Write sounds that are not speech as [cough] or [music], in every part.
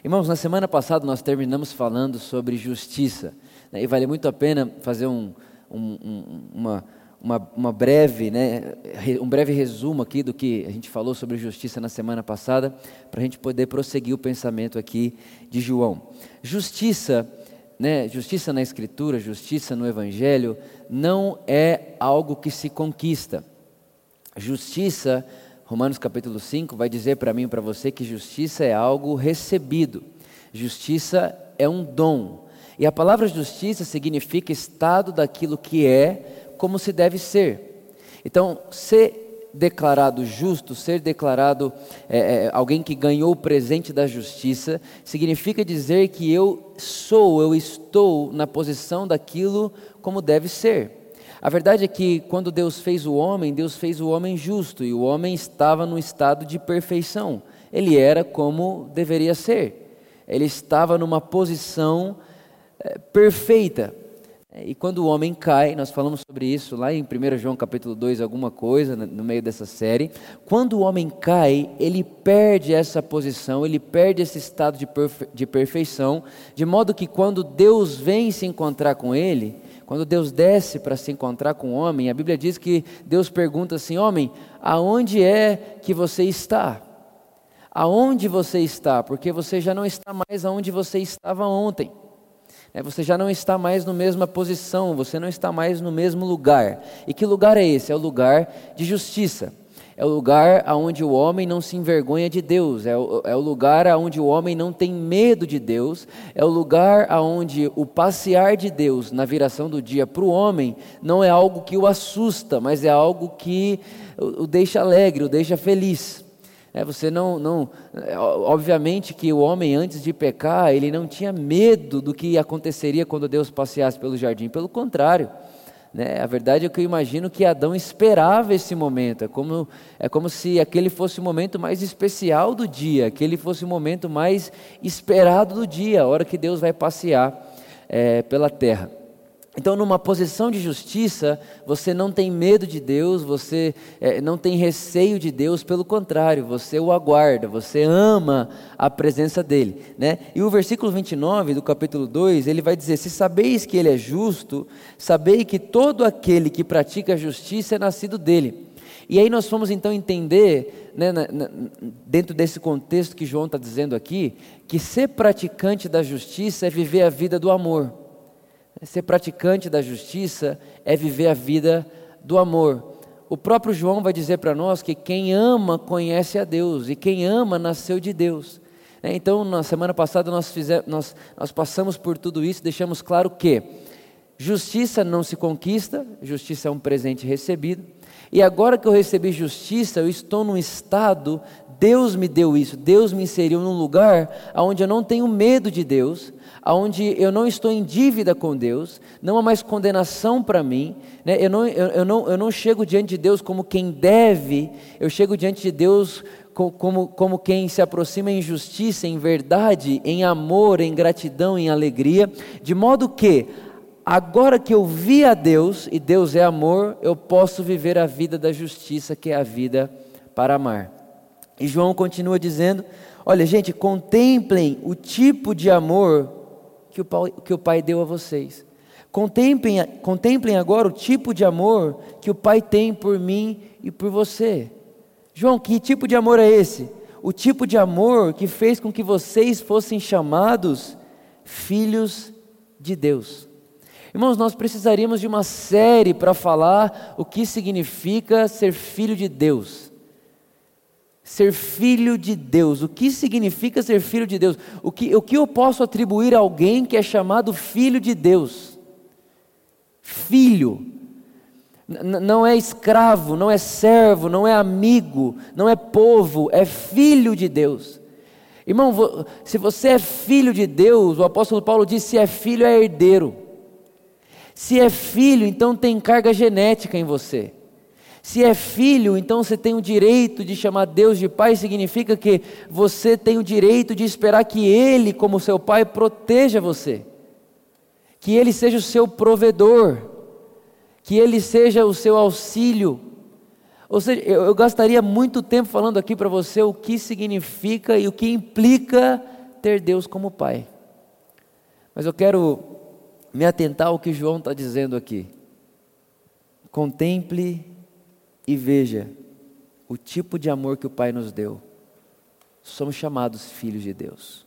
Irmãos, na semana passada nós terminamos falando sobre justiça. Né, e vale muito a pena fazer um, um, uma, uma, uma, breve, né, um breve resumo aqui do que a gente falou sobre justiça na semana passada, para a gente poder prosseguir o pensamento aqui de João. Justiça, né, justiça na Escritura, justiça no Evangelho, não é algo que se conquista. Justiça Romanos capítulo 5 vai dizer para mim e para você que justiça é algo recebido. Justiça é um dom. E a palavra justiça significa estado daquilo que é como se deve ser. Então, ser declarado justo, ser declarado é, é, alguém que ganhou o presente da justiça, significa dizer que eu sou, eu estou na posição daquilo como deve ser. A verdade é que quando Deus fez o homem, Deus fez o homem justo e o homem estava no estado de perfeição. Ele era como deveria ser. Ele estava numa posição é, perfeita. E quando o homem cai, nós falamos sobre isso lá em 1 João capítulo 2, alguma coisa no meio dessa série. Quando o homem cai, ele perde essa posição, ele perde esse estado de, perfe de perfeição, de modo que quando Deus vem se encontrar com ele, quando Deus desce para se encontrar com o homem, a Bíblia diz que Deus pergunta assim: Homem, aonde é que você está? Aonde você está? Porque você já não está mais aonde você estava ontem. É, você já não está mais na mesma posição, você não está mais no mesmo lugar. E que lugar é esse? É o lugar de justiça. É o lugar onde o homem não se envergonha de Deus, é o, é o lugar onde o homem não tem medo de Deus, é o lugar onde o passear de Deus na viração do dia para o homem não é algo que o assusta, mas é algo que o, o deixa alegre, o deixa feliz. É, você não, não, é, obviamente que o homem antes de pecar ele não tinha medo do que aconteceria quando Deus passeasse pelo jardim, pelo contrário. Né? A verdade é que eu imagino que Adão esperava esse momento, é como, é como se aquele fosse o momento mais especial do dia, aquele fosse o momento mais esperado do dia, a hora que Deus vai passear é, pela terra. Então, numa posição de justiça, você não tem medo de Deus, você é, não tem receio de Deus, pelo contrário, você o aguarda, você ama a presença dEle. Né? E o versículo 29 do capítulo 2, ele vai dizer: Se sabeis que Ele é justo, sabei que todo aquele que pratica a justiça é nascido dEle. E aí nós fomos então entender, né, na, na, dentro desse contexto que João está dizendo aqui, que ser praticante da justiça é viver a vida do amor. Ser praticante da justiça é viver a vida do amor. O próprio João vai dizer para nós que quem ama conhece a Deus e quem ama nasceu de Deus. É, então, na semana passada nós, fizemos, nós, nós passamos por tudo isso, deixamos claro que justiça não se conquista, justiça é um presente recebido. E agora que eu recebi justiça, eu estou num estado, Deus me deu isso, Deus me inseriu num lugar onde eu não tenho medo de Deus, onde eu não estou em dívida com Deus, não há mais condenação para mim, né? eu, não, eu, eu, não, eu não chego diante de Deus como quem deve, eu chego diante de Deus como, como quem se aproxima em justiça, em verdade, em amor, em gratidão, em alegria, de modo que, agora que eu vi a Deus, e Deus é amor, eu posso viver a vida da justiça, que é a vida para amar. E João continua dizendo: Olha, gente, contemplem o tipo de amor que o pai, que o pai deu a vocês. Contemplem, contemplem agora o tipo de amor que o Pai tem por mim e por você. João, que tipo de amor é esse? O tipo de amor que fez com que vocês fossem chamados filhos de Deus. Irmãos, nós precisaríamos de uma série para falar o que significa ser filho de Deus ser filho de Deus. O que significa ser filho de Deus? O que, o que eu posso atribuir a alguém que é chamado filho de Deus? Filho. N não é escravo, não é servo, não é amigo, não é povo, é filho de Deus. Irmão, se você é filho de Deus, o apóstolo Paulo diz: se é filho, é herdeiro. Se é filho, então tem carga genética em você. Se é filho, então você tem o direito de chamar Deus de pai, significa que você tem o direito de esperar que Ele, como seu pai, proteja você, que Ele seja o seu provedor, que Ele seja o seu auxílio. Ou seja, eu, eu gastaria muito tempo falando aqui para você o que significa e o que implica ter Deus como Pai. Mas eu quero me atentar ao que João está dizendo aqui. Contemple e veja o tipo de amor que o Pai nos deu. Somos chamados filhos de Deus.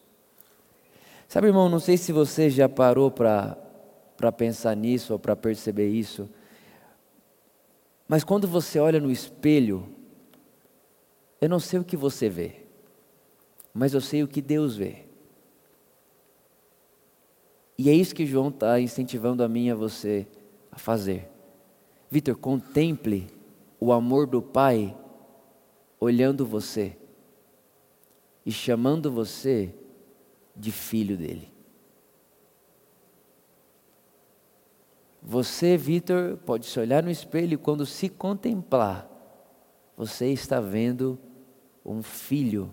Sabe, irmão, não sei se você já parou para pensar nisso ou para perceber isso, mas quando você olha no espelho, eu não sei o que você vê, mas eu sei o que Deus vê. E é isso que João está incentivando a mim e a você a fazer. Vitor, contemple o amor do Pai olhando você e chamando você de filho dele. Você, Vitor, pode se olhar no espelho e quando se contemplar, você está vendo um filho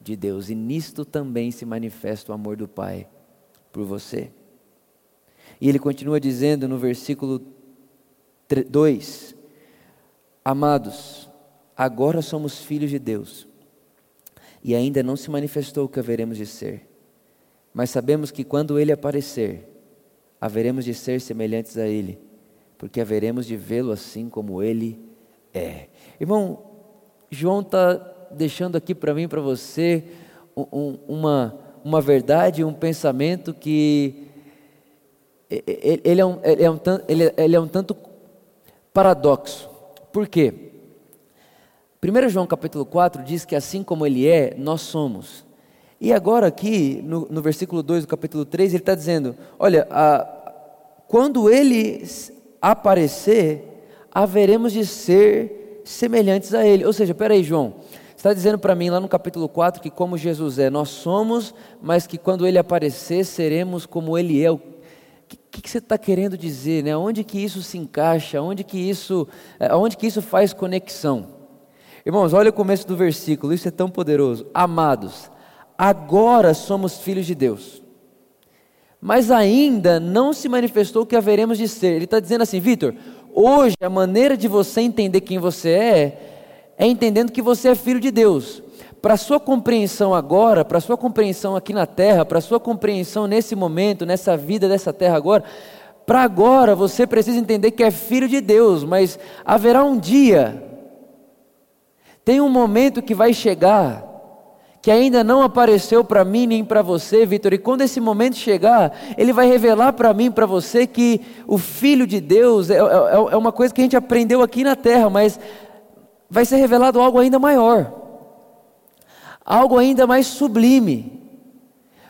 de Deus, e nisto também se manifesta o amor do Pai por você. E ele continua dizendo no versículo 2: Amados, agora somos filhos de Deus, e ainda não se manifestou o que haveremos de ser, mas sabemos que quando ele aparecer, haveremos de ser semelhantes a ele, porque haveremos de vê-lo assim como ele é. Irmão, João está deixando aqui para mim, para você, um, uma, uma verdade, um pensamento que ele é um, ele é um, ele, ele é um tanto paradoxo. Por quê? 1 João capítulo 4 diz que assim como ele é, nós somos. E agora aqui, no, no versículo 2 do capítulo 3, ele está dizendo, olha, a, quando ele aparecer, haveremos de ser semelhantes a ele. Ou seja, peraí João, está dizendo para mim lá no capítulo 4 que como Jesus é, nós somos, mas que quando ele aparecer, seremos como ele é. O que, que você está querendo dizer? Né? Onde que isso se encaixa? Onde que isso, é, onde que isso faz conexão? Irmãos, olha o começo do versículo, isso é tão poderoso. Amados, agora somos filhos de Deus, mas ainda não se manifestou o que haveremos de ser. Ele está dizendo assim, Vitor, hoje a maneira de você entender quem você é, é entendendo que você é filho de Deus. Para sua compreensão agora, para sua compreensão aqui na terra, para sua compreensão nesse momento, nessa vida dessa terra agora, para agora você precisa entender que é filho de Deus, mas haverá um dia, tem um momento que vai chegar, que ainda não apareceu para mim nem para você, Vitor, e quando esse momento chegar, ele vai revelar para mim, para você, que o Filho de Deus é, é, é, uma coisa que a gente aprendeu aqui na terra, mas vai ser revelado algo ainda maior, algo ainda mais sublime.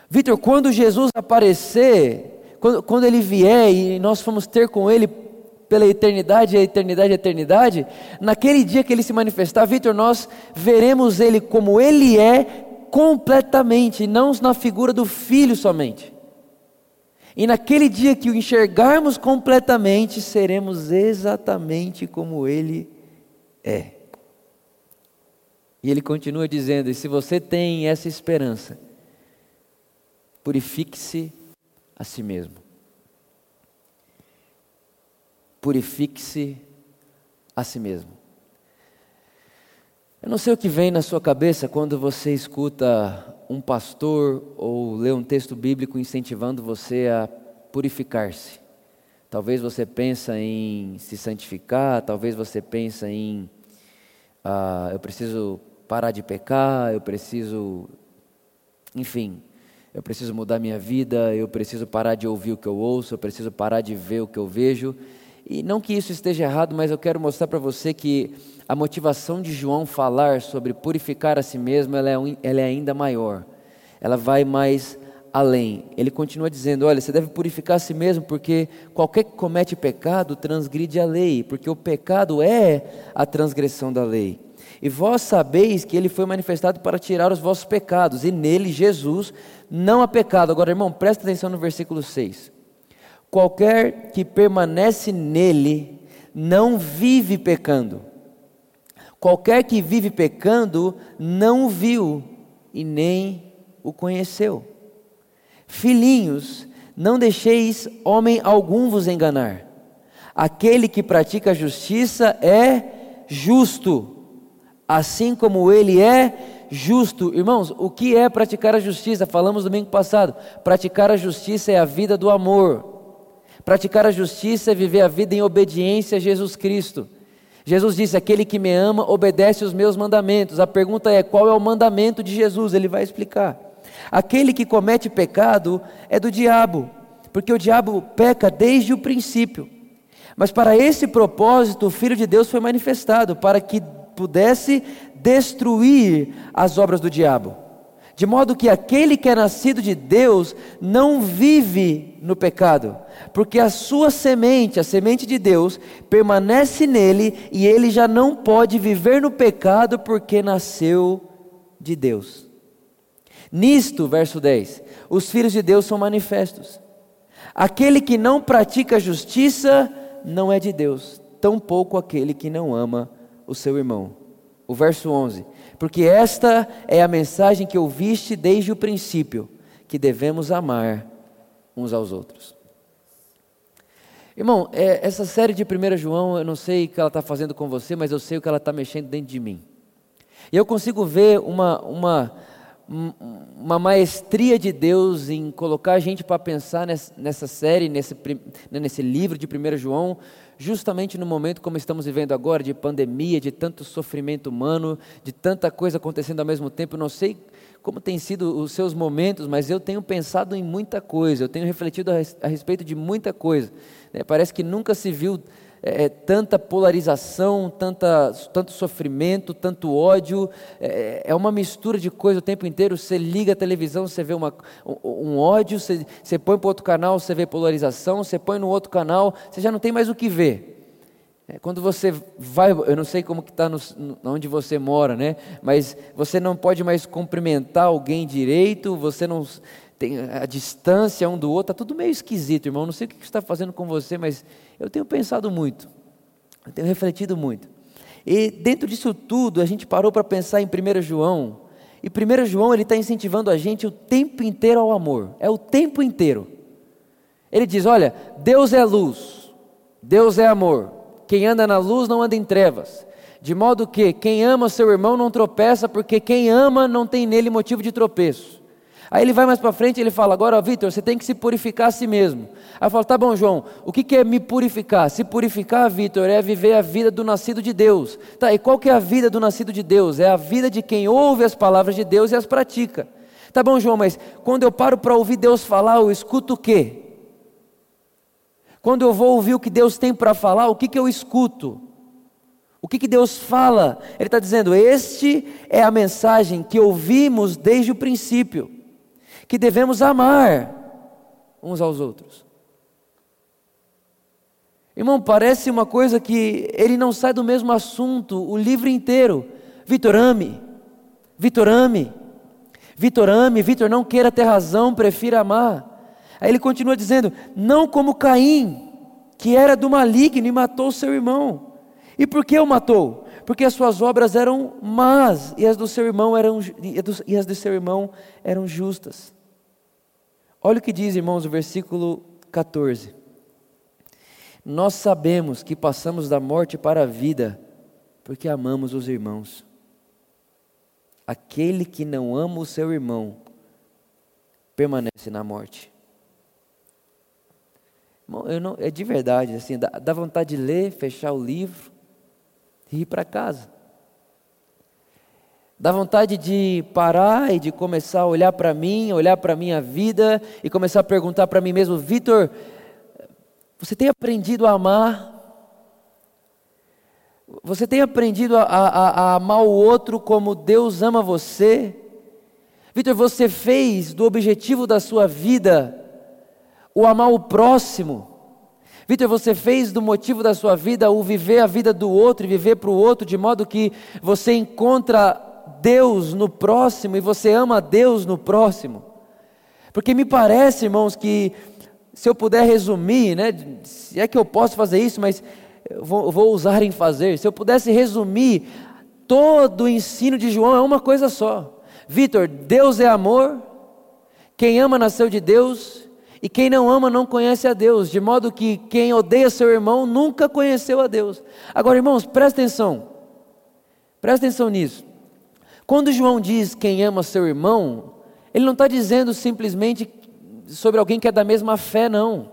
Vitor, quando Jesus aparecer, quando, quando ele vier e nós formos ter com ele pela eternidade, a eternidade, a eternidade, naquele dia que ele se manifestar, Vitor, nós veremos ele como ele é completamente, não na figura do filho somente. E naquele dia que o enxergarmos completamente, seremos exatamente como ele é. E ele continua dizendo: e se você tem essa esperança, purifique-se a si mesmo purifique-se a si mesmo. Eu não sei o que vem na sua cabeça quando você escuta um pastor ou lê um texto bíblico incentivando você a purificar-se. Talvez você pense em se santificar, talvez você pense em ah, eu preciso parar de pecar, eu preciso, enfim, eu preciso mudar minha vida, eu preciso parar de ouvir o que eu ouço, eu preciso parar de ver o que eu vejo. E não que isso esteja errado, mas eu quero mostrar para você que a motivação de João falar sobre purificar a si mesmo, ela é, ela é ainda maior. Ela vai mais além. Ele continua dizendo: olha, você deve purificar a si mesmo, porque qualquer que comete pecado transgride a lei, porque o pecado é a transgressão da lei. E vós sabeis que ele foi manifestado para tirar os vossos pecados, e nele, Jesus, não há pecado. Agora, irmão, presta atenção no versículo 6. Qualquer que permanece nele não vive pecando. Qualquer que vive pecando não o viu e nem o conheceu. Filhinhos, não deixeis homem algum vos enganar. Aquele que pratica a justiça é justo, assim como ele é justo. Irmãos, o que é praticar a justiça? Falamos domingo passado. Praticar a justiça é a vida do amor. Praticar a justiça é viver a vida em obediência a Jesus Cristo. Jesus disse: Aquele que me ama obedece os meus mandamentos. A pergunta é: qual é o mandamento de Jesus? Ele vai explicar. Aquele que comete pecado é do diabo, porque o diabo peca desde o princípio. Mas para esse propósito, o Filho de Deus foi manifestado, para que pudesse destruir as obras do diabo. De modo que aquele que é nascido de Deus não vive no pecado, porque a sua semente, a semente de Deus, permanece nele e ele já não pode viver no pecado porque nasceu de Deus. Nisto, verso 10, os filhos de Deus são manifestos. Aquele que não pratica justiça não é de Deus, tampouco aquele que não ama o seu irmão. O verso 11: Porque esta é a mensagem que ouviste desde o princípio, que devemos amar uns aos outros. Irmão, é, essa série de 1 João, eu não sei o que ela está fazendo com você, mas eu sei o que ela está mexendo dentro de mim. E eu consigo ver uma, uma, uma maestria de Deus em colocar a gente para pensar nessa, nessa série, nesse, nesse livro de 1 João, justamente no momento como estamos vivendo agora, de pandemia, de tanto sofrimento humano, de tanta coisa acontecendo ao mesmo tempo. Não sei como têm sido os seus momentos, mas eu tenho pensado em muita coisa, eu tenho refletido a, respeito de muita coisa. Né? Parece que nunca se viu é, é, tanta polarização, tanta, tanto sofrimento, tanto ódio, é, é, uma mistura de coisa o tempo inteiro. Você liga a televisão, você vê uma, um, um ódio, você, você põe para outro canal, você vê polarização, você põe no outro canal, você já não tem mais o que ver. É, quando você vai, eu não sei como que está onde você mora, né? Mas você não pode mais cumprimentar alguém direito, você não tem a distância um do outro, está tudo meio esquisito, irmão. Não sei o que está fazendo com você, mas eu tenho pensado muito, eu tenho refletido muito. E dentro disso tudo, a gente parou para pensar em 1 João. E 1 João ele está incentivando a gente o tempo inteiro ao amor. É o tempo inteiro. Ele diz: olha, Deus é luz, Deus é amor. Quem anda na luz não anda em trevas. De modo que quem ama seu irmão não tropeça, porque quem ama não tem nele motivo de tropeço. Aí ele vai mais para frente e ele fala: Agora, Vitor, você tem que se purificar a si mesmo. Aí eu falo: Tá bom, João, o que, que é me purificar? Se purificar, Vitor, é viver a vida do nascido de Deus. Tá, e qual que é a vida do nascido de Deus? É a vida de quem ouve as palavras de Deus e as pratica. Tá bom, João, mas quando eu paro para ouvir Deus falar, eu escuto o quê? Quando eu vou ouvir o que Deus tem para falar, o que, que eu escuto? O que, que Deus fala? Ele está dizendo: Este é a mensagem que ouvimos desde o princípio que devemos amar uns aos outros. Irmão, parece uma coisa que ele não sai do mesmo assunto o livro inteiro. Vitor, ame. Vitor, ame. Vitor, ame. Vitor, não queira ter razão, prefira amar. Aí ele continua dizendo: Não como Caim, que era do maligno e matou seu irmão. E por que o matou? Porque as suas obras eram más e as do seu irmão eram e as do seu irmão eram justas. Olha o que diz, irmãos, o versículo 14. Nós sabemos que passamos da morte para a vida, porque amamos os irmãos. Aquele que não ama o seu irmão, permanece na morte. Eu não, é de verdade, assim, dá, dá vontade de ler, fechar o livro e ir para casa. Dá vontade de parar e de começar a olhar para mim, olhar para a minha vida e começar a perguntar para mim mesmo: Vitor, você tem aprendido a amar? Você tem aprendido a, a, a amar o outro como Deus ama você? Vitor, você fez do objetivo da sua vida o amar o próximo? Vitor, você fez do motivo da sua vida o viver a vida do outro e viver para o outro, de modo que você encontra Deus no próximo e você ama Deus no próximo. Porque me parece, irmãos, que se eu puder resumir, né, se é que eu posso fazer isso, mas vou, vou usar em fazer, se eu pudesse resumir, todo o ensino de João é uma coisa só. Vitor, Deus é amor, quem ama nasceu de Deus, e quem não ama não conhece a Deus, de modo que quem odeia seu irmão nunca conheceu a Deus. Agora, irmãos, presta atenção, presta atenção nisso. Quando João diz quem ama seu irmão, ele não está dizendo simplesmente sobre alguém que é da mesma fé, não.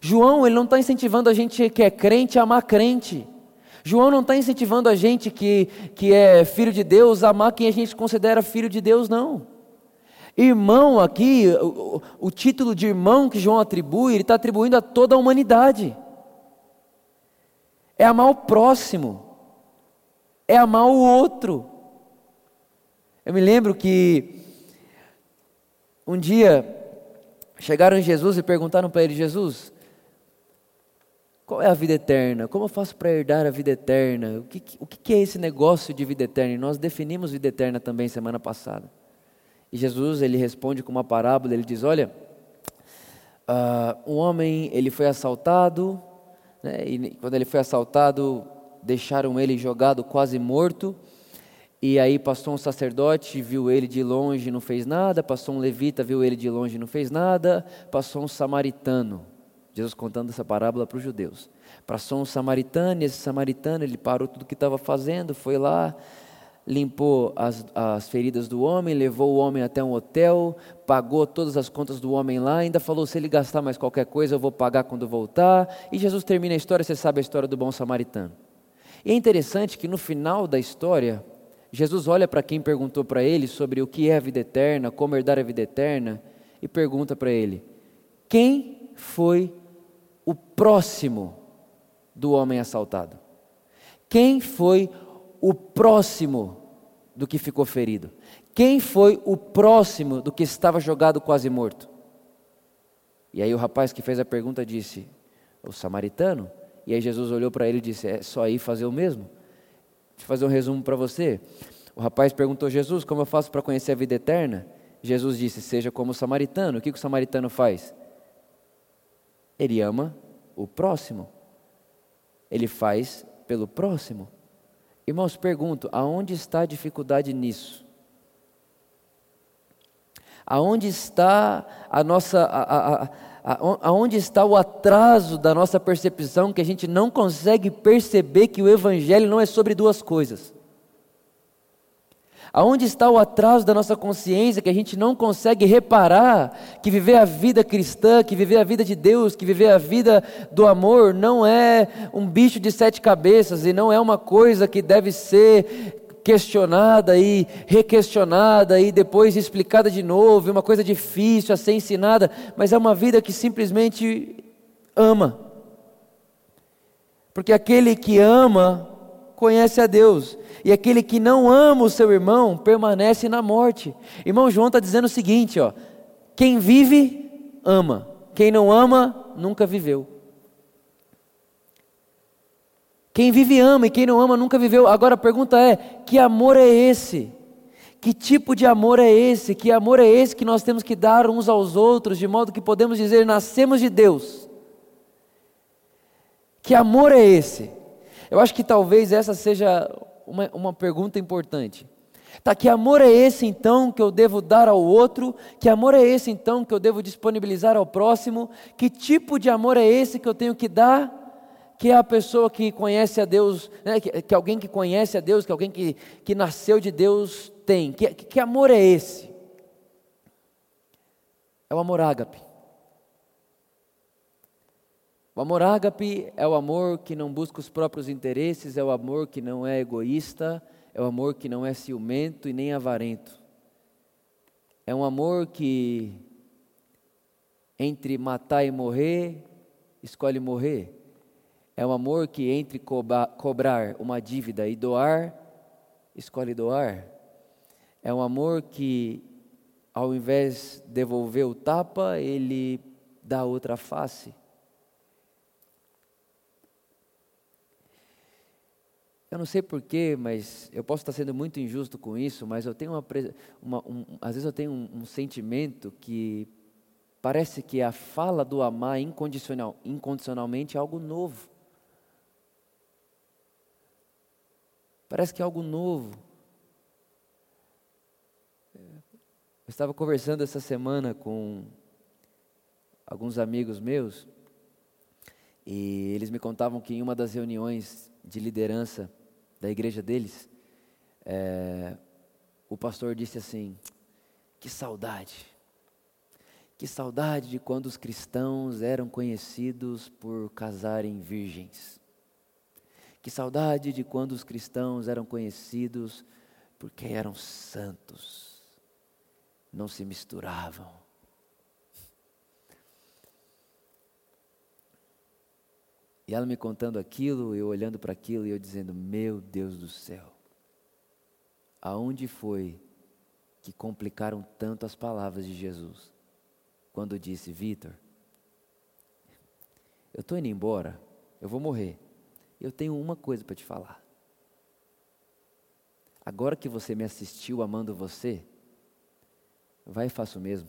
João, ele não está incentivando a gente que é crente a amar crente. João não está incentivando a gente que, que é filho de Deus a amar quem a gente considera filho de Deus, não. Irmão aqui, o, o título de irmão que João atribui, ele está atribuindo a toda a humanidade. É amar o próximo, é amar o outro. Eu me lembro que um dia chegaram em Jesus e perguntaram para ele: Jesus, qual é a vida eterna? Como eu faço para herdar a vida eterna? O que, o que é esse negócio de vida eterna? E nós definimos vida eterna também semana passada. E Jesus ele responde com uma parábola. Ele diz: Olha, uh, um homem ele foi assaltado, né, e quando ele foi assaltado deixaram ele jogado quase morto. E aí passou um sacerdote, viu ele de longe, não fez nada. Passou um levita, viu ele de longe, não fez nada. Passou um samaritano Jesus contando essa parábola para os judeus. Passou um samaritano, e esse samaritano ele parou tudo que estava fazendo, foi lá, limpou as, as feridas do homem, levou o homem até um hotel, pagou todas as contas do homem lá, ainda falou: se ele gastar mais qualquer coisa, eu vou pagar quando voltar. E Jesus termina a história, você sabe a história do bom samaritano. E é interessante que no final da história, Jesus olha para quem perguntou para ele sobre o que é a vida eterna, como herdar a vida eterna, e pergunta para ele: quem foi o próximo do homem assaltado? Quem foi o próximo do que ficou ferido? Quem foi o próximo do que estava jogado quase morto? E aí o rapaz que fez a pergunta disse: O samaritano. E aí Jesus olhou para ele e disse: É só ir fazer o mesmo? Deixa eu fazer um resumo para você. O rapaz perguntou: Jesus, como eu faço para conhecer a vida eterna? Jesus disse: Seja como o samaritano. O que, que o samaritano faz? Ele ama o próximo. Ele faz pelo próximo. Irmãos, pergunto: aonde está a dificuldade nisso? Aonde está a nossa. A, a, a, aonde está o atraso da nossa percepção que a gente não consegue perceber que o Evangelho não é sobre duas coisas? Aonde está o atraso da nossa consciência que a gente não consegue reparar que viver a vida cristã, que viver a vida de Deus, que viver a vida do amor não é um bicho de sete cabeças e não é uma coisa que deve ser questionada e requestionada e depois explicada de novo, uma coisa difícil a ser ensinada, mas é uma vida que simplesmente ama. Porque aquele que ama conhece a Deus. E aquele que não ama o seu irmão permanece na morte. Irmão João está dizendo o seguinte: ó, quem vive, ama. Quem não ama, nunca viveu. Quem vive ama e quem não ama nunca viveu. Agora a pergunta é: que amor é esse? Que tipo de amor é esse? Que amor é esse que nós temos que dar uns aos outros, de modo que podemos dizer, nascemos de Deus? Que amor é esse? Eu acho que talvez essa seja uma, uma pergunta importante. Tá, que amor é esse então que eu devo dar ao outro? Que amor é esse então que eu devo disponibilizar ao próximo? Que tipo de amor é esse que eu tenho que dar? Que é a pessoa que conhece a Deus, né? que, que, alguém que conhece a Deus, que alguém que, que nasceu de Deus tem. Que, que amor é esse? É o amor ágape. O amor ágape é o amor que não busca os próprios interesses, é o amor que não é egoísta, é o amor que não é ciumento e nem avarento. É um amor que, entre matar e morrer, escolhe morrer. É um amor que, entre cobrar uma dívida e doar, escolhe doar. É um amor que, ao invés de devolver o tapa, ele dá outra face. Eu não sei porquê, mas eu posso estar sendo muito injusto com isso, mas eu tenho uma, uma um, às vezes eu tenho um, um, sentimento que parece que a fala do amar incondicional, incondicionalmente é algo novo. Parece que é algo novo. Eu estava conversando essa semana com alguns amigos meus e eles me contavam que em uma das reuniões de liderança da igreja deles, é, o pastor disse assim: que saudade, que saudade de quando os cristãos eram conhecidos por casarem virgens. Que saudade de quando os cristãos eram conhecidos porque eram santos, não se misturavam. E ela me contando aquilo, eu olhando para aquilo e eu dizendo: Meu Deus do céu, aonde foi que complicaram tanto as palavras de Jesus? Quando disse: Vitor, eu estou indo embora, eu vou morrer. Eu tenho uma coisa para te falar. Agora que você me assistiu amando você, vai e faça o mesmo.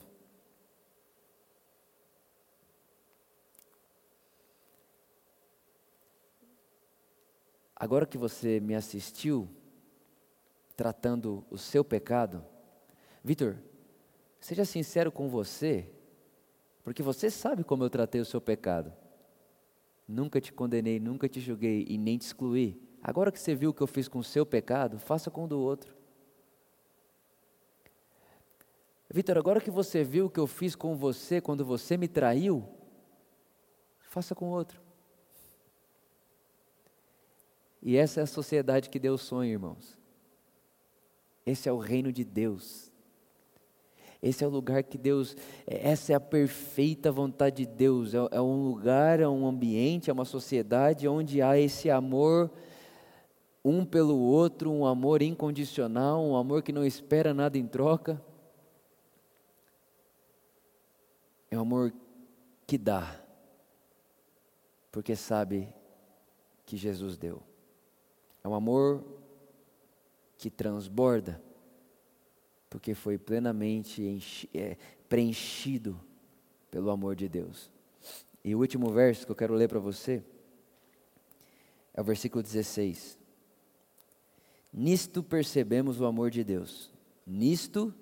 Agora que você me assistiu, tratando o seu pecado, Vitor, seja sincero com você, porque você sabe como eu tratei o seu pecado. Nunca te condenei, nunca te julguei e nem te excluí. Agora que você viu o que eu fiz com o seu pecado, faça com o do outro. Vitor, agora que você viu o que eu fiz com você quando você me traiu, faça com o outro. E essa é a sociedade que Deus sonha, irmãos. Esse é o reino de Deus. Esse é o lugar que Deus, é, essa é a perfeita vontade de Deus. É, é um lugar, é um ambiente, é uma sociedade onde há esse amor um pelo outro, um amor incondicional, um amor que não espera nada em troca. É um amor que dá, porque sabe que Jesus deu. É um amor que transborda, porque foi plenamente é, preenchido pelo amor de Deus. E o último verso que eu quero ler para você é o versículo 16. Nisto percebemos o amor de Deus. Nisto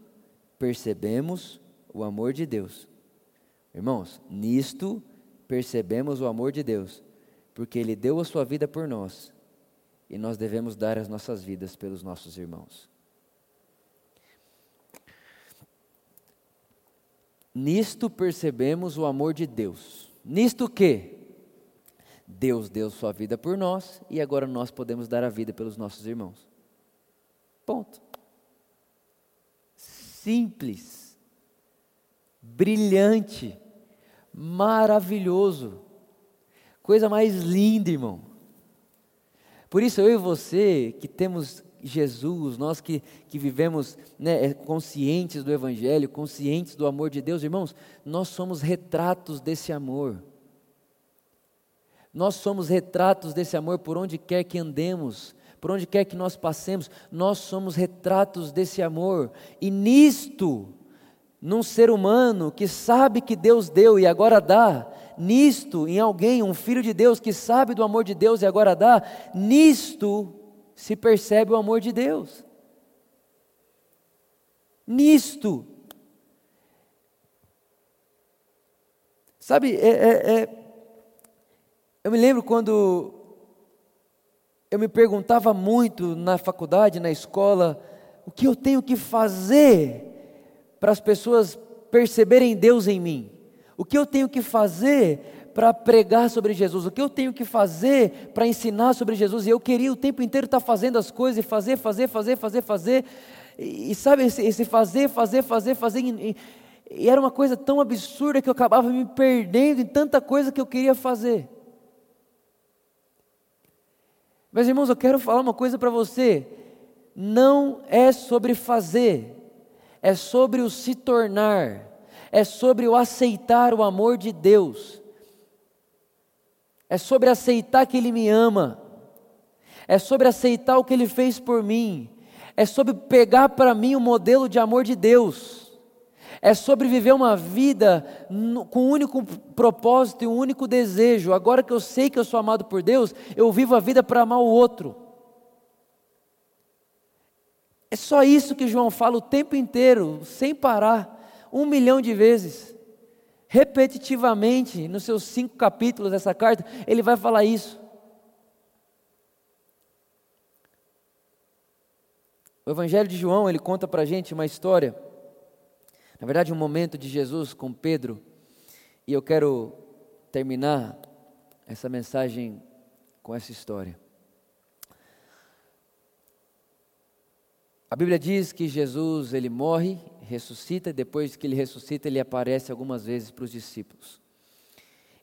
percebemos o amor de Deus. Irmãos, nisto percebemos o amor de Deus, porque Ele deu a sua vida por nós e nós devemos dar as nossas vidas pelos nossos irmãos. Nisto percebemos o amor de Deus. Nisto que Deus deu sua vida por nós e agora nós podemos dar a vida pelos nossos irmãos. Ponto. Simples, brilhante, maravilhoso. Coisa mais linda, irmão. Por isso, eu e você, que temos Jesus, nós que, que vivemos né, é, conscientes do Evangelho, conscientes do amor de Deus, irmãos, nós somos retratos desse amor. Nós somos retratos desse amor por onde quer que andemos, por onde quer que nós passemos, nós somos retratos desse amor. E nisto, num ser humano que sabe que Deus deu e agora dá, nisto, em alguém, um filho de Deus que sabe do amor de Deus e agora dá, nisto se percebe o amor de Deus. Nisto. Sabe, é, é, é, eu me lembro quando eu me perguntava muito na faculdade, na escola, o que eu tenho que fazer para as pessoas perceberem Deus em mim. O que eu tenho que fazer para pregar sobre Jesus? O que eu tenho que fazer para ensinar sobre Jesus? E eu queria o tempo inteiro estar fazendo as coisas e fazer, fazer, fazer, fazer, fazer. E, e sabe, esse, esse, fazer, fazer, fazer, fazer. E, e era uma coisa tão absurda que eu acabava me perdendo em tanta coisa que eu queria fazer. Meus irmãos, eu quero falar uma coisa para você. Não é sobre fazer, é sobre o se tornar é sobre o aceitar o amor de Deus, é sobre aceitar que Ele me ama, é sobre aceitar o que Ele fez por mim, é sobre pegar para mim o modelo de amor de Deus, é sobre viver uma vida com um único propósito e um único desejo. Agora que eu sei que eu sou amado por Deus, eu vivo a vida para amar o outro. É só isso que João fala o tempo inteiro, sem parar um milhão de vezes. Repetitivamente, nos seus cinco capítulos dessa carta, ele vai falar isso. O Evangelho de João, ele conta para a gente uma história, na verdade um momento de Jesus com Pedro, e eu quero terminar essa mensagem com essa história. A Bíblia diz que Jesus ele morre, ressuscita, e depois que ele ressuscita, ele aparece algumas vezes para os discípulos.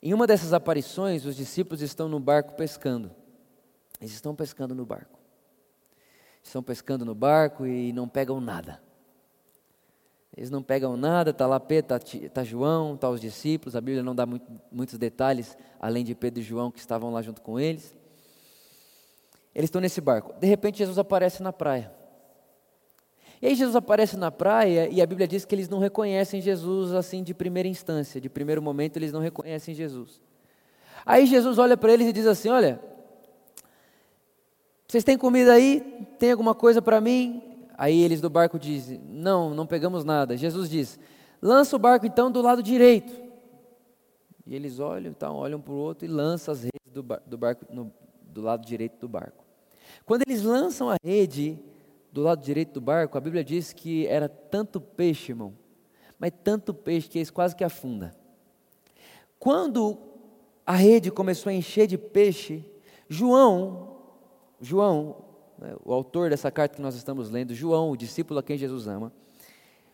Em uma dessas aparições, os discípulos estão no barco pescando. Eles estão pescando no barco. Estão pescando no barco e não pegam nada. Eles não pegam nada, está lá Pedro, está tá João, está os discípulos. A Bíblia não dá muito, muitos detalhes, além de Pedro e João que estavam lá junto com eles. Eles estão nesse barco. De repente, Jesus aparece na praia. E aí Jesus aparece na praia e a Bíblia diz que eles não reconhecem Jesus assim de primeira instância, de primeiro momento eles não reconhecem Jesus. Aí Jesus olha para eles e diz assim: Olha, vocês têm comida aí? Tem alguma coisa para mim? Aí eles do barco dizem: Não, não pegamos nada. Jesus diz: Lança o barco então do lado direito. E eles olham, então, olham para o outro e lançam as redes do, bar, do barco no, do lado direito do barco. Quando eles lançam a rede, do lado direito do barco, a Bíblia diz que era tanto peixe, irmão, mas tanto peixe que eles quase que afunda. Quando a rede começou a encher de peixe, João, João, né, o autor dessa carta que nós estamos lendo, João, o discípulo a quem Jesus ama,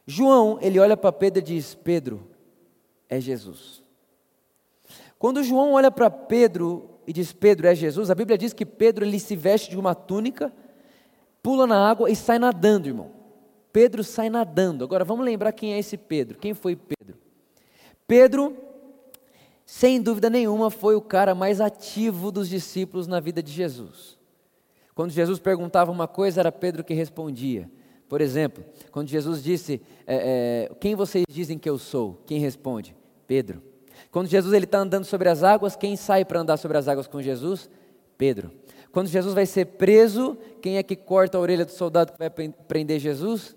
João, ele olha para Pedro e diz: Pedro, é Jesus. Quando João olha para Pedro e diz: Pedro, é Jesus, a Bíblia diz que Pedro ele se veste de uma túnica pula na água e sai nadando, irmão. Pedro sai nadando. Agora vamos lembrar quem é esse Pedro. Quem foi Pedro? Pedro, sem dúvida nenhuma, foi o cara mais ativo dos discípulos na vida de Jesus. Quando Jesus perguntava uma coisa, era Pedro que respondia. Por exemplo, quando Jesus disse: é, é, Quem vocês dizem que eu sou? Quem responde? Pedro. Quando Jesus está andando sobre as águas, quem sai para andar sobre as águas com Jesus? Pedro. Quando Jesus vai ser preso, quem é que corta a orelha do soldado que vai prender Jesus?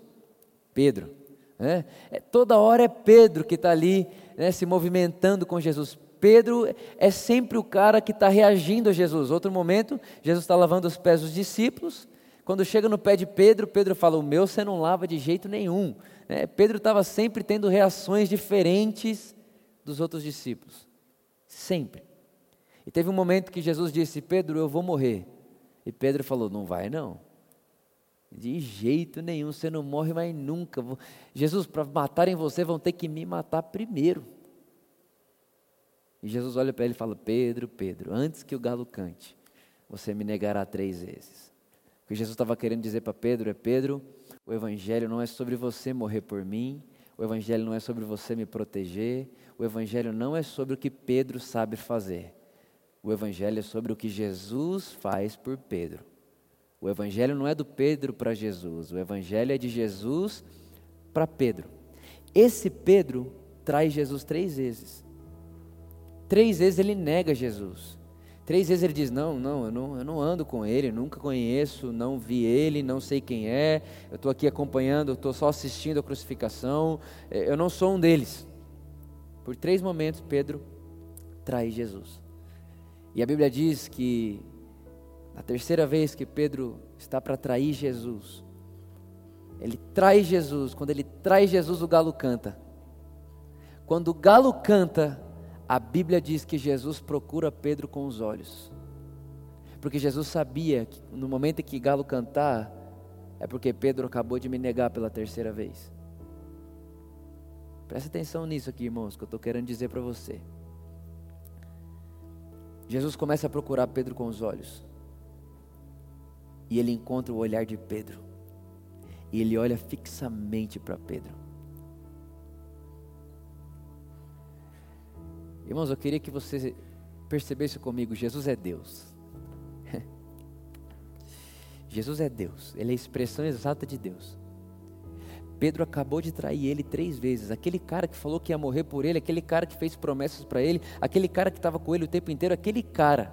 Pedro. Né? É, toda hora é Pedro que está ali né, se movimentando com Jesus. Pedro é sempre o cara que está reagindo a Jesus. Outro momento, Jesus está lavando os pés dos discípulos. Quando chega no pé de Pedro, Pedro fala: O meu você não lava de jeito nenhum. Né? Pedro estava sempre tendo reações diferentes dos outros discípulos. Sempre. E teve um momento que Jesus disse: Pedro, eu vou morrer. E Pedro falou: Não vai não. De jeito nenhum, você não morre mais nunca. Jesus, para matarem você, vão ter que me matar primeiro. E Jesus olha para ele e fala: Pedro, Pedro, antes que o galo cante, você me negará três vezes. O que Jesus estava querendo dizer para Pedro é: Pedro, o Evangelho não é sobre você morrer por mim, o Evangelho não é sobre você me proteger, o Evangelho não é sobre o que Pedro sabe fazer. O Evangelho é sobre o que Jesus faz por Pedro. O Evangelho não é do Pedro para Jesus, o Evangelho é de Jesus para Pedro. Esse Pedro traz Jesus três vezes. Três vezes ele nega Jesus. Três vezes ele diz: Não, não, eu não, eu não ando com ele, nunca conheço, não vi ele, não sei quem é, eu estou aqui acompanhando, estou só assistindo a crucificação, eh, eu não sou um deles. Por três momentos, Pedro traz Jesus. E a Bíblia diz que a terceira vez que Pedro está para trair Jesus, ele traz Jesus, quando ele traz Jesus, o galo canta. Quando o galo canta, a Bíblia diz que Jesus procura Pedro com os olhos. Porque Jesus sabia que no momento em que galo cantar, é porque Pedro acabou de me negar pela terceira vez. Presta atenção nisso aqui, irmãos, que eu estou querendo dizer para você. Jesus começa a procurar Pedro com os olhos. E ele encontra o olhar de Pedro. E ele olha fixamente para Pedro. Irmãos, eu queria que você percebesse comigo: Jesus é Deus. [laughs] Jesus é Deus, Ele é a expressão exata de Deus. Pedro acabou de trair ele três vezes. Aquele cara que falou que ia morrer por ele, aquele cara que fez promessas para ele, aquele cara que estava com ele o tempo inteiro, aquele cara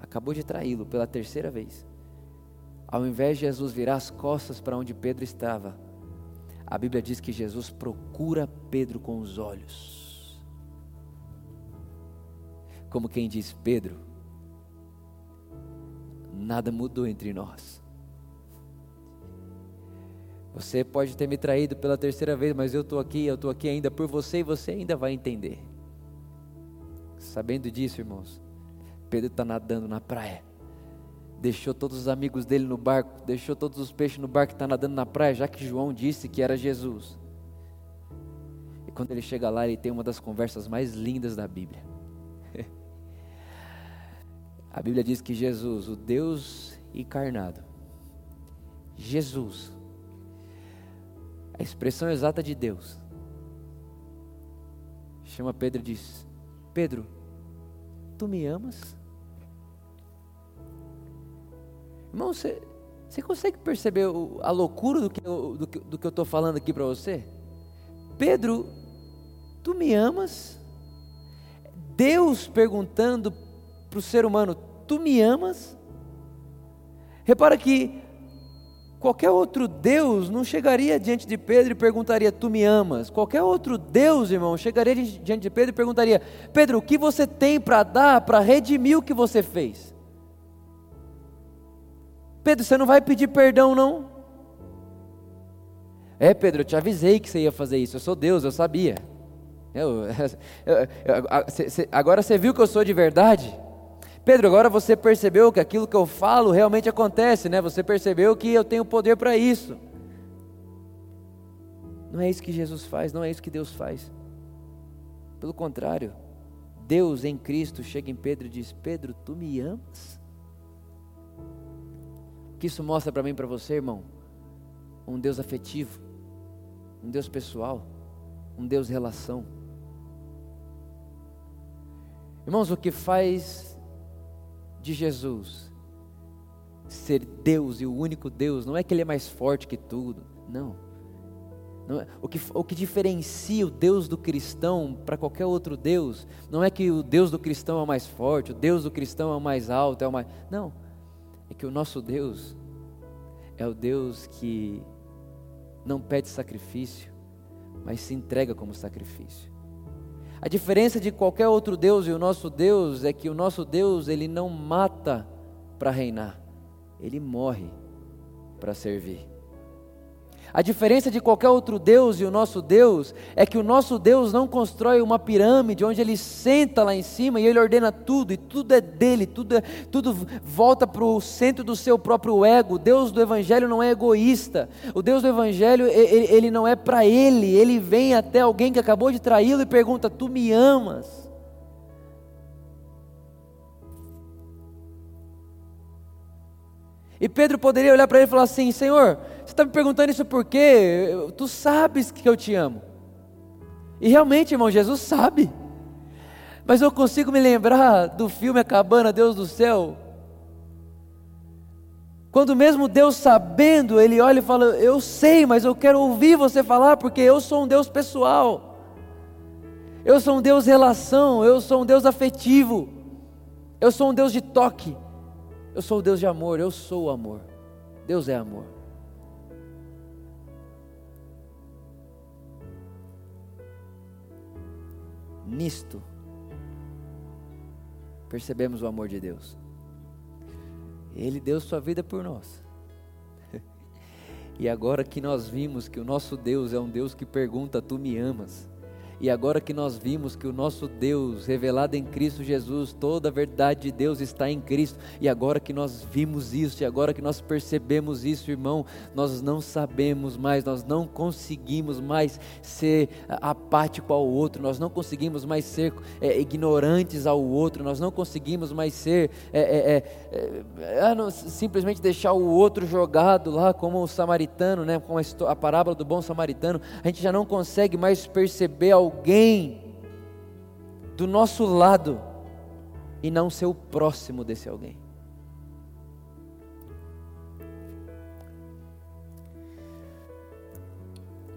acabou de traí-lo pela terceira vez. Ao invés de Jesus virar as costas para onde Pedro estava, a Bíblia diz que Jesus procura Pedro com os olhos. Como quem diz: Pedro, nada mudou entre nós Você pode ter me traído pela terceira vez, mas eu estou aqui, eu estou aqui ainda por você e você ainda vai entender. Sabendo disso, irmãos, Pedro está nadando na praia. Deixou todos os amigos dele no barco, deixou todos os peixes no barco, está nadando na praia, já que João disse que era Jesus. E quando ele chega lá, ele tem uma das conversas mais lindas da Bíblia. [laughs] A Bíblia diz que Jesus, o Deus encarnado, Jesus, a expressão exata de Deus, chama Pedro e diz: Pedro, tu me amas? Irmão, você, você consegue perceber o, a loucura do que, eu, do, do que eu estou falando aqui para você? Pedro, tu me amas? Deus perguntando para o ser humano: Tu me amas? Repara que qualquer outro Deus não chegaria diante de Pedro e perguntaria: Tu me amas? Qualquer outro Deus, irmão, chegaria diante de Pedro e perguntaria: Pedro, o que você tem para dar para redimir o que você fez? Pedro, você não vai pedir perdão, não? É, Pedro, eu te avisei que você ia fazer isso. Eu sou Deus, eu sabia. Eu, [laughs] eu, eu, agora você viu que eu sou de verdade? Pedro, agora você percebeu que aquilo que eu falo realmente acontece, né? Você percebeu que eu tenho poder para isso. Não é isso que Jesus faz, não é isso que Deus faz. Pelo contrário, Deus em Cristo chega em Pedro e diz: Pedro, tu me amas? O que isso mostra para mim e para você, irmão? Um Deus afetivo, um Deus pessoal, um Deus relação. Irmãos, o que faz de Jesus ser Deus e o único Deus, não é que Ele é mais forte que tudo, não. não é, o, que, o que diferencia o Deus do cristão para qualquer outro Deus, não é que o Deus do cristão é o mais forte, o Deus do cristão é o mais alto, é o mais. Não é que o nosso Deus é o Deus que não pede sacrifício, mas se entrega como sacrifício. A diferença de qualquer outro Deus e o nosso Deus é que o nosso Deus, ele não mata para reinar, ele morre para servir. A diferença de qualquer outro Deus e o nosso Deus é que o nosso Deus não constrói uma pirâmide onde ele senta lá em cima e ele ordena tudo, e tudo é dele, tudo, é, tudo volta para o centro do seu próprio ego. O Deus do Evangelho não é egoísta, o Deus do Evangelho ele, ele não é para ele, ele vem até alguém que acabou de traí-lo e pergunta: Tu me amas? E Pedro poderia olhar para ele e falar assim: Senhor, está me perguntando isso por quê? Tu sabes que eu te amo. E realmente, irmão, Jesus sabe. Mas eu consigo me lembrar do filme A Cabana, Deus do Céu. Quando mesmo Deus sabendo, Ele olha e fala: Eu sei, mas eu quero ouvir você falar, porque eu sou um Deus pessoal. Eu sou um Deus relação, eu sou um Deus afetivo. Eu sou um Deus de toque. Eu sou o Deus de amor, eu sou o amor. Deus é amor. Nisto, percebemos o amor de Deus. Ele deu sua vida por nós. [laughs] E agora que nós vimos que o nosso Deus é um Deus que pergunta: Tu me amas? E agora que nós vimos que o nosso Deus, revelado em Cristo Jesus, toda a verdade de Deus está em Cristo, e agora que nós vimos isso, e agora que nós percebemos isso, irmão, nós não sabemos mais, nós não conseguimos mais ser apático ao outro, nós não conseguimos mais ser é, ignorantes ao outro, nós não conseguimos mais ser é, é, é, é não, simplesmente deixar o outro jogado lá, como o samaritano, né, com a, a parábola do bom samaritano, a gente já não consegue mais perceber ao alguém do nosso lado e não ser o próximo desse alguém.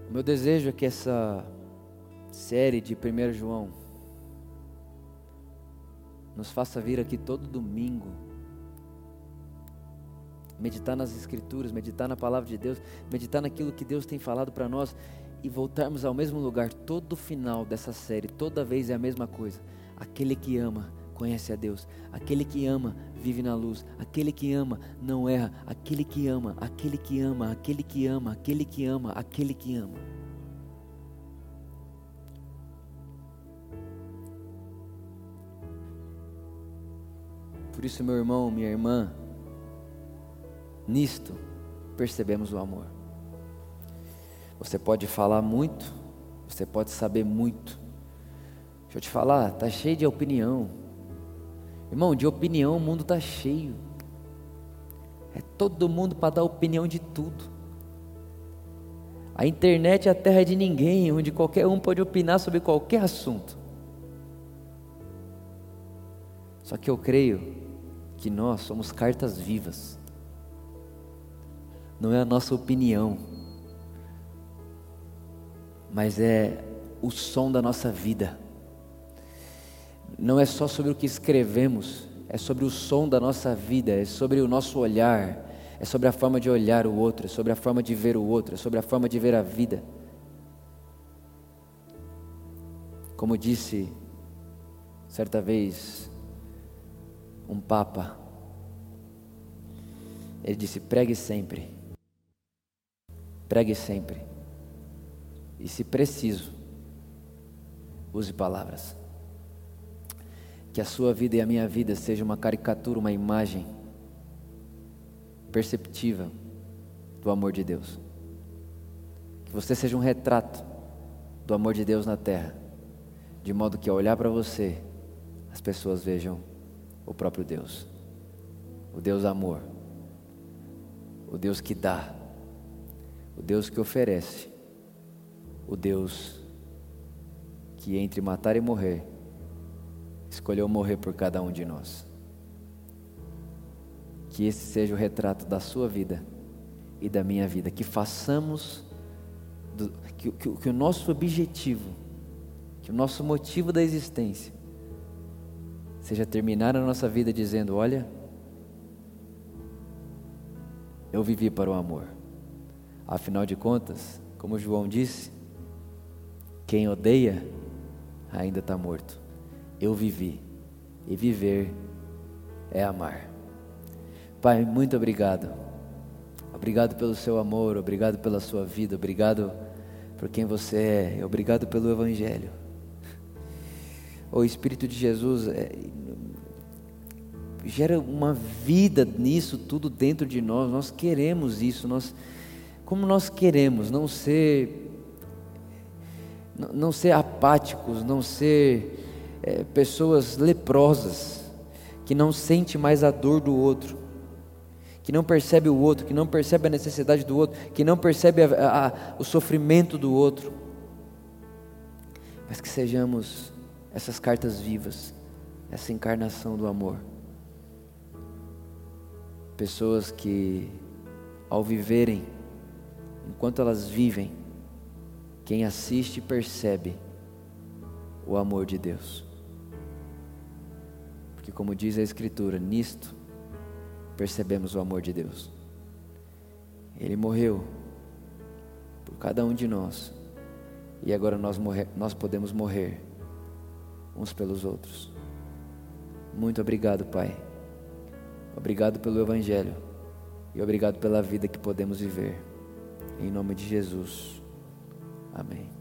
Meu desejo é que essa série de 1 João nos faça vir aqui todo domingo, meditar nas Escrituras, meditar na palavra de Deus, meditar naquilo que Deus tem falado para nós e voltarmos ao mesmo lugar todo final dessa série, toda vez é a mesma coisa. Aquele que ama conhece a Deus. Aquele que ama vive na luz. Aquele que ama não erra. Aquele que ama, aquele que ama, aquele que ama, aquele que ama, aquele que ama. Por isso, meu irmão, minha irmã, nisto percebemos o amor. Você pode falar muito, você pode saber muito. Deixa eu te falar, tá cheio de opinião. Irmão, de opinião o mundo está cheio. É todo mundo para dar opinião de tudo. A internet é a terra de ninguém, onde qualquer um pode opinar sobre qualquer assunto. Só que eu creio que nós somos cartas vivas. Não é a nossa opinião, mas é o som da nossa vida não é só sobre o que escrevemos, é sobre o som da nossa vida, é sobre o nosso olhar, é sobre a forma de olhar o outro, é sobre a forma de ver o outro, é sobre a forma de ver a vida. Como disse certa vez um papa, ele disse: pregue sempre, pregue sempre, e se preciso, use palavras. Que a sua vida e a minha vida seja uma caricatura, uma imagem perceptível do amor de Deus. Que você seja um retrato do amor de Deus na terra, de modo que ao olhar para você, as pessoas vejam o próprio Deus, o Deus amor, o Deus que dá, o Deus que oferece, o Deus que entre matar e morrer escolheu morrer por cada um de nós. Que esse seja o retrato da sua vida e da minha vida. Que façamos, do, que, que, que o nosso objetivo, que o nosso motivo da existência, seja terminar a nossa vida dizendo: Olha, eu vivi para o amor. Afinal de contas, como João disse, quem odeia ainda está morto eu vivi. E viver é amar. Pai, muito obrigado. Obrigado pelo seu amor, obrigado pela sua vida, obrigado por quem você é, obrigado pelo Evangelho. O Espírito de Jesus é, gera uma vida nisso tudo dentro de nós. Nós queremos isso, nós, como nós queremos não ser, não ser apáticos, não ser é, pessoas leprosas, que não sente mais a dor do outro, que não percebe o outro, que não percebe a necessidade do outro, que não percebe a, a, o sofrimento do outro, mas que sejamos essas cartas vivas, essa encarnação do amor. Pessoas que, ao viverem, enquanto elas vivem, quem assiste percebe o amor de Deus. Porque, como diz a Escritura, nisto percebemos o amor de Deus. Ele morreu por cada um de nós, e agora nós, nós podemos morrer uns pelos outros. Muito obrigado, Pai. Obrigado pelo Evangelho e obrigado pela vida que podemos viver. Em nome de Jesus. Amém.